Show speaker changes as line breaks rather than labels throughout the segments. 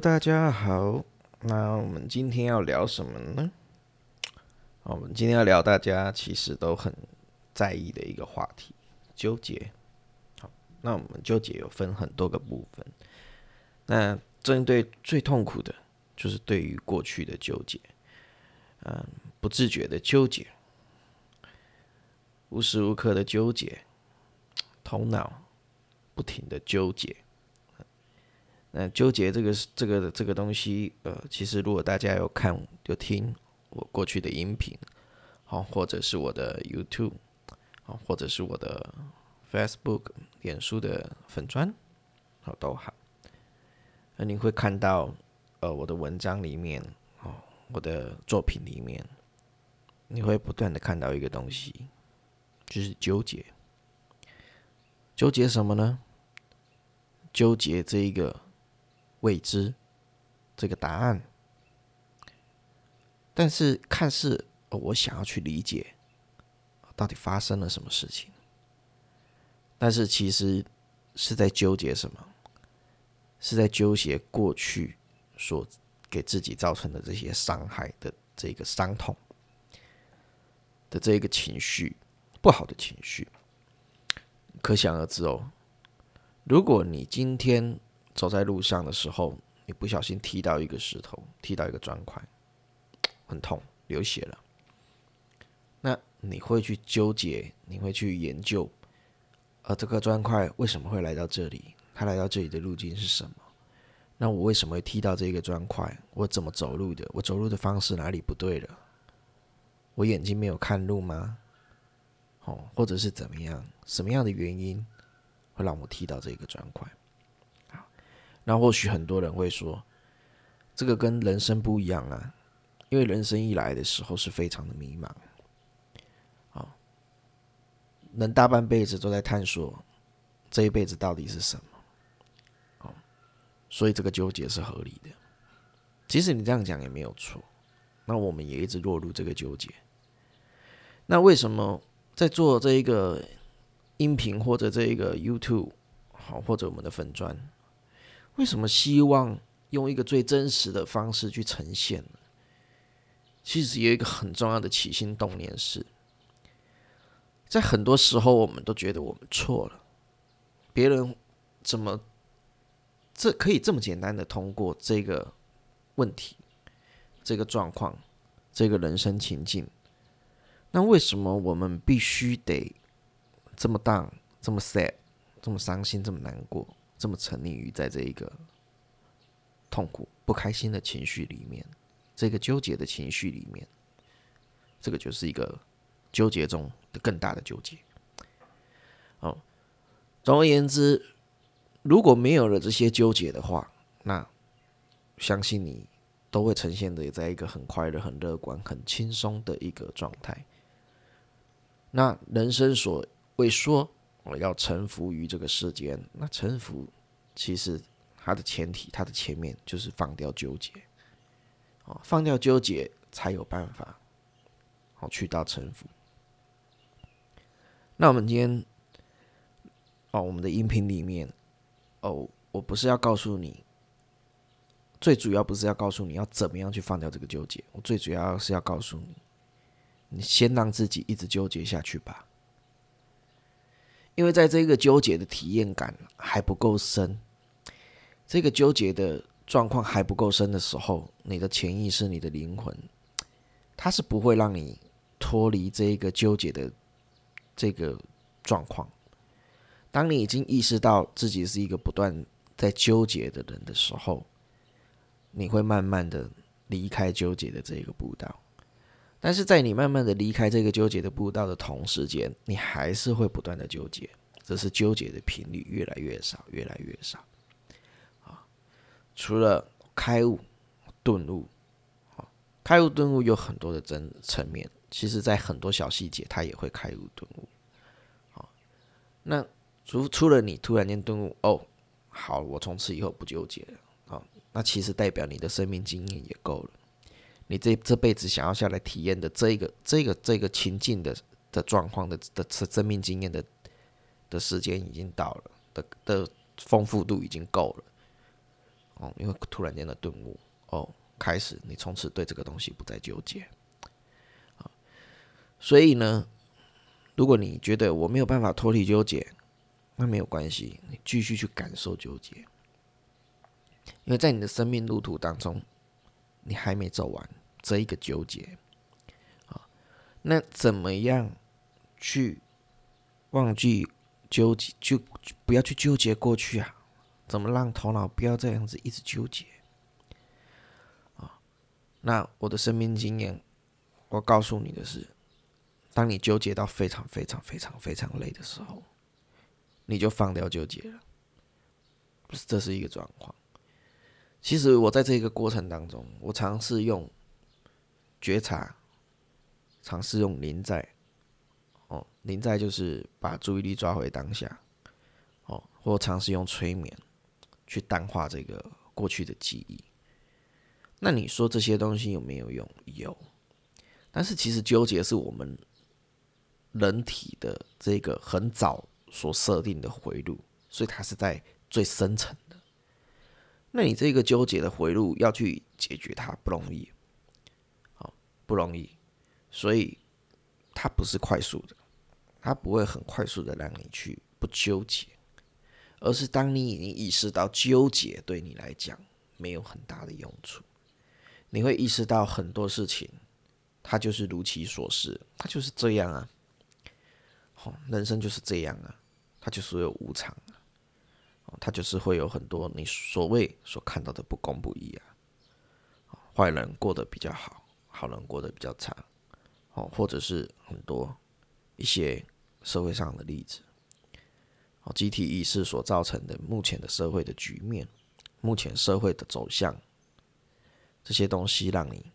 大家好。那我们今天要聊什么呢？我们今天要聊大家其实都很在意的一个话题——纠结。好，那我们纠结有分很多个部分。那针对最痛苦的，就是对于过去的纠结，嗯，不自觉的纠结，无时无刻的纠结，头脑不停的纠结。那纠结这个这个这个东西，呃，其实如果大家有看有听我过去的音频，好，或者是我的 YouTube，好，或者是我的 Facebook、脸书的粉砖，好都好，那你会看到，呃，我的文章里面，哦，我的作品里面，你会不断的看到一个东西，就是纠结，纠结什么呢？纠结这一个。未知这个答案，但是看似我想要去理解到底发生了什么事情，但是其实是在纠结什么？是在纠结过去所给自己造成的这些伤害的这个伤痛的这个情绪，不好的情绪。可想而知哦，如果你今天。走在路上的时候，你不小心踢到一个石头，踢到一个砖块，很痛，流血了。那你会去纠结，你会去研究，呃，这个砖块为什么会来到这里？它来到这里的路径是什么？那我为什么会踢到这个砖块？我怎么走路的？我走路的方式哪里不对了？我眼睛没有看路吗？哦，或者是怎么样？什么样的原因会让我踢到这个砖块？那或许很多人会说，这个跟人生不一样啊，因为人生一来的时候是非常的迷茫，啊，人大半辈子都在探索这一辈子到底是什么，哦，所以这个纠结是合理的。其实你这样讲也没有错，那我们也一直落入这个纠结。那为什么在做这一个音频或者这一个 YouTube 好，或者我们的粉砖？为什么希望用一个最真实的方式去呈现呢？其实有一个很重要的起心动念是，在很多时候我们都觉得我们错了，别人怎么这可以这么简单的通过这个问题、这个状况、这个人生情境？那为什么我们必须得这么当、这么 sad、这么伤心、这么难过？这么沉溺于在这一个痛苦、不开心的情绪里面，这个纠结的情绪里面，这个就是一个纠结中的更大的纠结。哦，总而言之，如果没有了这些纠结的话，那相信你都会呈现的在一个很快乐、很乐观、很轻松的一个状态。那人生所谓说。我要臣服于这个世间，那臣服其实它的前提，它的前面就是放掉纠结，哦，放掉纠结才有办法，好去到臣服。那我们今天，哦，我们的音频里面，哦，我不是要告诉你，最主要不是要告诉你要怎么样去放掉这个纠结，我最主要是要告诉你，你先让自己一直纠结下去吧。因为在这个纠结的体验感还不够深，这个纠结的状况还不够深的时候，你的潜意识、你的灵魂，它是不会让你脱离这一个纠结的这个状况。当你已经意识到自己是一个不断在纠结的人的时候，你会慢慢的离开纠结的这个步道。但是在你慢慢的离开这个纠结的步道的同时间，你还是会不断的纠结，只是纠结的频率越来越少，越来越少。啊，除了开悟、顿悟，啊，开悟、顿悟有很多的真层面，其实在很多小细节，它也会开悟、顿悟。好，那除除了你突然间顿悟，哦，好，我从此以后不纠结了，啊，那其实代表你的生命经验也够了。你这这辈子想要下来体验的这个这个这个情境的的状况的的生命经验的的时间已经到了，的的丰富度已经够了，哦，因为突然间的顿悟，哦，开始你从此对这个东西不再纠结，啊，所以呢，如果你觉得我没有办法脱离纠结，那没有关系，你继续去感受纠结，因为在你的生命路途当中，你还没走完这一个纠结，啊，那怎么样去忘记纠结，就不要去纠结过去啊？怎么让头脑不要这样子一直纠结？啊，那我的生命经验，我告诉你的是，当你纠结到非常非常非常非常累的时候，你就放掉纠结了。不是，这是一个状况。其实我在这个过程当中，我尝试用觉察，尝试用临在。哦，临在就是把注意力抓回当下。哦，或尝试用催眠。去淡化这个过去的记忆，那你说这些东西有没有用？有，但是其实纠结是我们人体的这个很早所设定的回路，所以它是在最深层的。那你这个纠结的回路要去解决它不容易，不容易，所以它不是快速的，它不会很快速的让你去不纠结。而是当你已经意识到纠结对你来讲没有很大的用处，你会意识到很多事情，它就是如其所示，它就是这样啊。好，人生就是这样啊，它就是有无常啊，它就是会有很多你所谓所看到的不公不义啊。坏人过得比较好，好人过得比较差，哦，或者是很多一些社会上的例子。哦，集体意识所造成的目前的社会的局面，目前社会的走向，这些东西让你，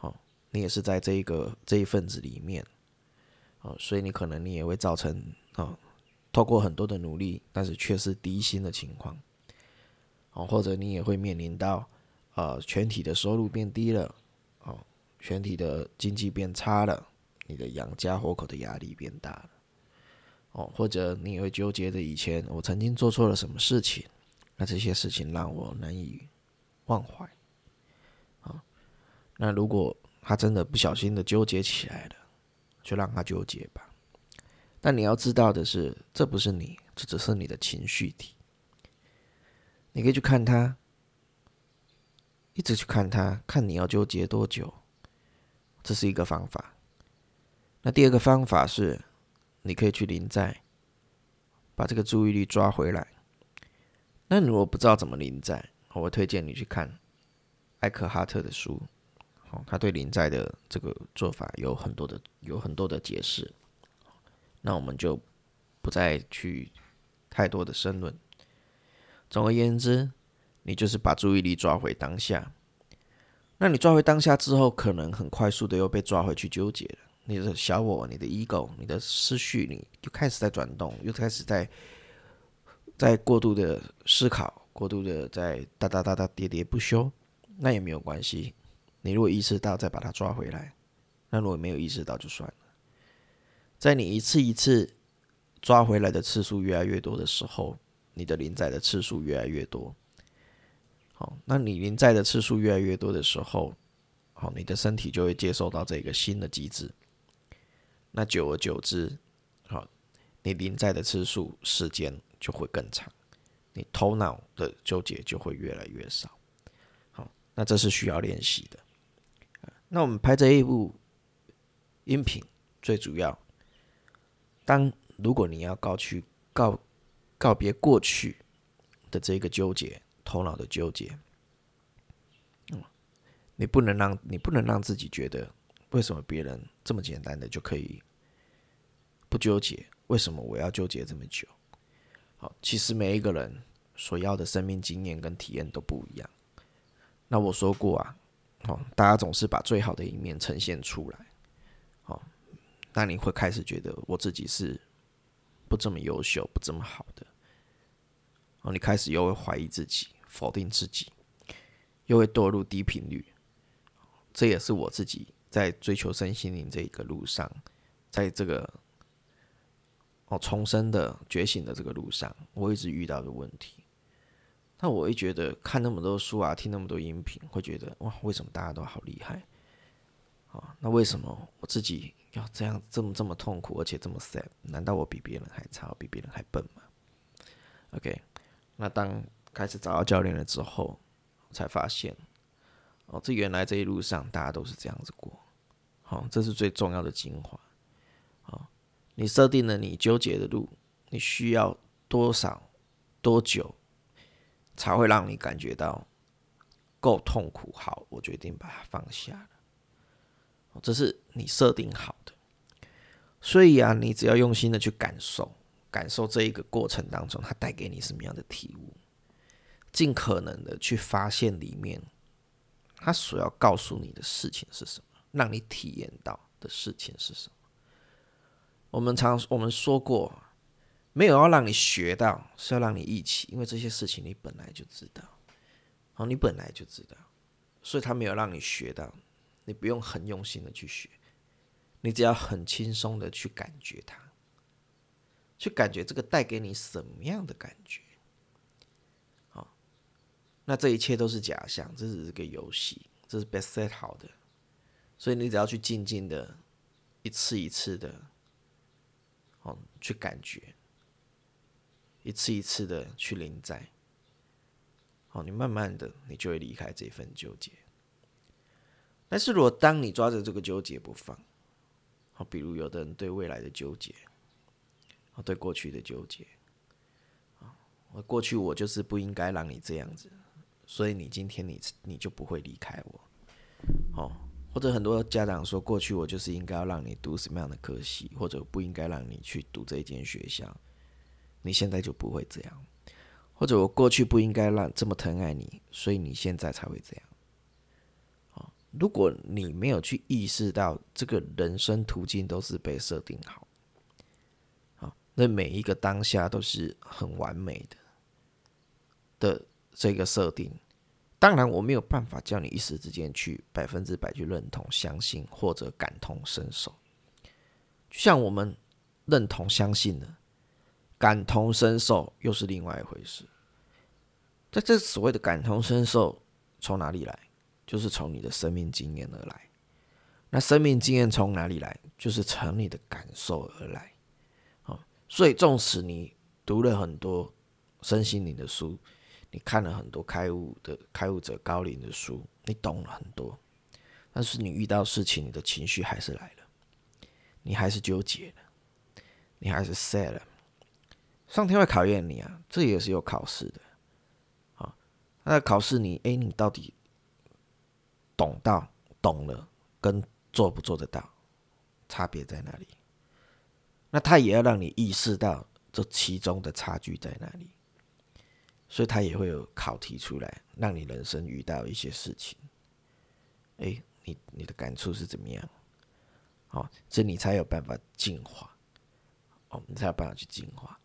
哦，你也是在这一个这一份子里面，哦，所以你可能你也会造成，哦，透过很多的努力，但是却是低薪的情况，哦，或者你也会面临到，呃，全体的收入变低了，哦，全体的经济变差了，你的养家活口的压力变大了。哦，或者你也会纠结着以前我曾经做错了什么事情，那这些事情让我难以忘怀。啊，那如果他真的不小心的纠结起来了，就让他纠结吧。但你要知道的是，这不是你，这只是你的情绪体。你可以去看他，一直去看他，看你要纠结多久，这是一个方法。那第二个方法是。你可以去临在，把这个注意力抓回来。那如果不知道怎么临在，我会推荐你去看艾克哈特的书，哦，他对临在的这个做法有很多的有很多的解释。那我们就不再去太多的深论。总而言之，你就是把注意力抓回当下。那你抓回当下之后，可能很快速的又被抓回去纠结了。你的小我、你的 ego、你的思绪，你就开始在转动，又开始在在过度的思考，过度的在哒哒哒哒喋喋不休，那也没有关系。你如果意识到，再把它抓回来；那如果没有意识到，就算了。在你一次一次抓回来的次数越来越多的时候，你的临在的次数越来越多。好，那你临在的次数越来越多的时候，好，你的身体就会接受到这个新的机制。那久而久之，好，你临在的次数、时间就会更长，你头脑的纠结就会越来越少。好，那这是需要练习的。那我们拍这一部音频，最主要，当如果你要告去告告别过去的这个纠结，头脑的纠结，嗯，你不能让你不能让自己觉得。为什么别人这么简单的就可以不纠结？为什么我要纠结这么久？好，其实每一个人所要的生命经验跟体验都不一样。那我说过啊，哦，大家总是把最好的一面呈现出来，哦，那你会开始觉得我自己是不这么优秀、不这么好的，然后，你开始又会怀疑自己、否定自己，又会堕入低频率。这也是我自己。在追求身心灵这一个路上，在这个哦重生的觉醒的这个路上，我一直遇到的问题，那我会觉得看那么多书啊，听那么多音频，会觉得哇，为什么大家都好厉害？啊，那为什么我自己要这样这么这么痛苦，而且这么 sad？难道我比别人还差，比别人还笨吗？OK，那当开始找到教练了之后，才发现哦，这原来这一路上大家都是这样子过。好，这是最重要的精华。好，你设定了你纠结的路，你需要多少多久才会让你感觉到够痛苦？好，我决定把它放下了。这是你设定好的，所以啊，你只要用心的去感受，感受这一个过程当中，它带给你什么样的体悟，尽可能的去发现里面，它所要告诉你的事情是什么，让你体验到的事情是什么。我们常我们说过，没有要让你学到，是要让你一起，因为这些事情你本来就知道，哦，你本来就知道，所以他没有让你学到。你不用很用心的去学，你只要很轻松的去感觉它，去感觉这个带给你什么样的感觉。好，那这一切都是假象，这只是个游戏，这是被 set 好的，所以你只要去静静的，一次一次的，哦，去感觉，一次一次的去临在，好，你慢慢的，你就会离开这份纠结。但是如果当你抓着这个纠结不放，好，比如有的人对未来的纠结，对过去的纠结，啊，我过去我就是不应该让你这样子，所以你今天你你就不会离开我，哦，或者很多家长说过去我就是应该要让你读什么样的科系，或者不应该让你去读这一间学校，你现在就不会这样，或者我过去不应该让这么疼爱你，所以你现在才会这样。如果你没有去意识到这个人生途径都是被设定，好，那每一个当下都是很完美的的这个设定。当然，我没有办法叫你一时之间去百分之百去认同、相信或者感同身受。就像我们认同、相信的，感同身受又是另外一回事。在这所谓的感同身受从哪里来？就是从你的生命经验而来，那生命经验从哪里来？就是从你的感受而来。所以纵使你读了很多身心灵的书，你看了很多开悟的开悟者高龄的书，你懂了很多，但是你遇到事情，你的情绪还是来了，你还是纠结了，你还是 sad 了。上天会考验你啊，这也是有考试的。好，那考试你，哎，你到底？懂到懂了，跟做不做得到，差别在哪里？那他也要让你意识到这其中的差距在哪里，所以他也会有考题出来，让你人生遇到一些事情，哎，你你的感触是怎么样？好，这你才有办法进化，哦，你才有办法去进化。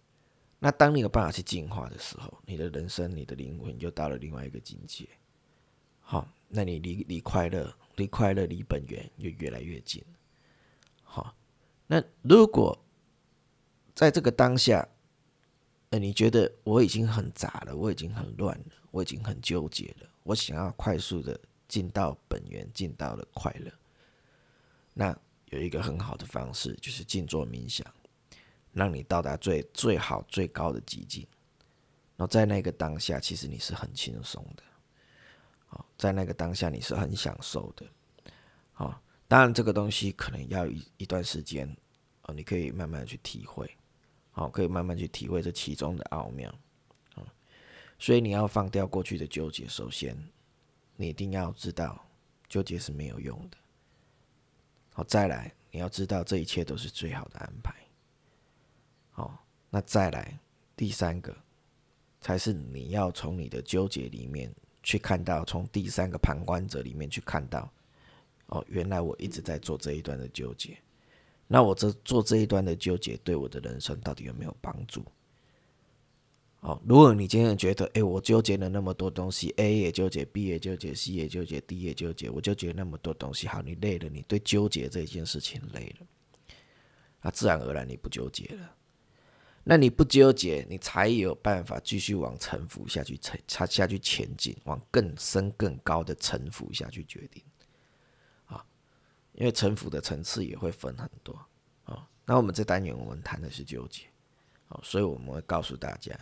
那当你有办法去进化的时候，你的人生、你的灵魂就到了另外一个境界，好。那你离离快乐、离快乐、离本源就越来越近。好，那如果在这个当下，呃，你觉得我已经很杂了，我已经很乱了，我已经很纠结了，我想要快速的进到本源，进到了快乐。那有一个很好的方式，就是静坐冥想，让你到达最最好、最高的极境。然后在那个当下，其实你是很轻松的。在那个当下，你是很享受的，好，当然这个东西可能要一一段时间，哦，你可以慢慢去体会，好，可以慢慢去体会这其中的奥妙，所以你要放掉过去的纠结，首先，你一定要知道纠结是没有用的，好，再来你要知道这一切都是最好的安排，好，那再来第三个，才是你要从你的纠结里面。去看到从第三个旁观者里面去看到，哦，原来我一直在做这一段的纠结，那我这做这一段的纠结对我的人生到底有没有帮助？哦，如果你今天觉得，哎，我纠结了那么多东西，A 也纠结，B 也纠结，C 也纠结，D 也纠结，我纠结那么多东西，好，你累了，你对纠结这件事情累了，那自然而然你不纠结了。那你不纠结，你才有办法继续往沉浮下去，沉下去前进，往更深更高的沉浮下去决定。因为城府的层次也会分很多啊。那我们这单元我们谈的是纠结，啊，所以我们会告诉大家，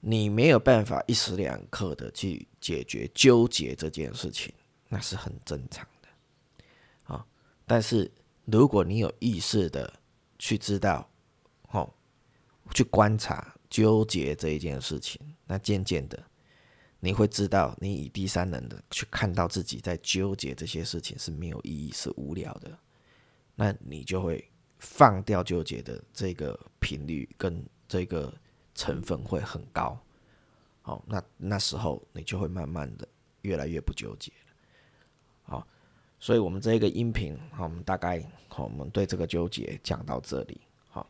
你没有办法一时两刻的去解决纠结这件事情，那是很正常的。啊，但是如果你有意识的去知道，哦。去观察纠结这一件事情，那渐渐的，你会知道，你以第三人的去看到自己在纠结这些事情是没有意义、是无聊的，那你就会放掉纠结的这个频率跟这个成分会很高。好，那那时候你就会慢慢的越来越不纠结了。好，所以我们这个音频，好，我们大概好，我们对这个纠结讲到这里。好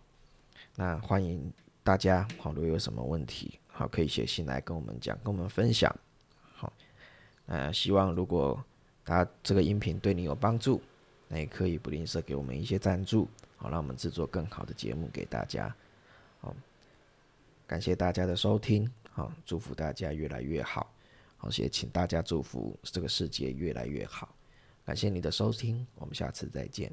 那欢迎大家，好，如果有什么问题，好，可以写信来跟我们讲，跟我们分享。好，呃，希望如果大家这个音频对你有帮助，那也可以不吝啬给我们一些赞助，好，让我们制作更好的节目给大家。好，感谢大家的收听，好，祝福大家越来越好，好，也请大家祝福这个世界越来越好。感谢你的收听，我们下次再见。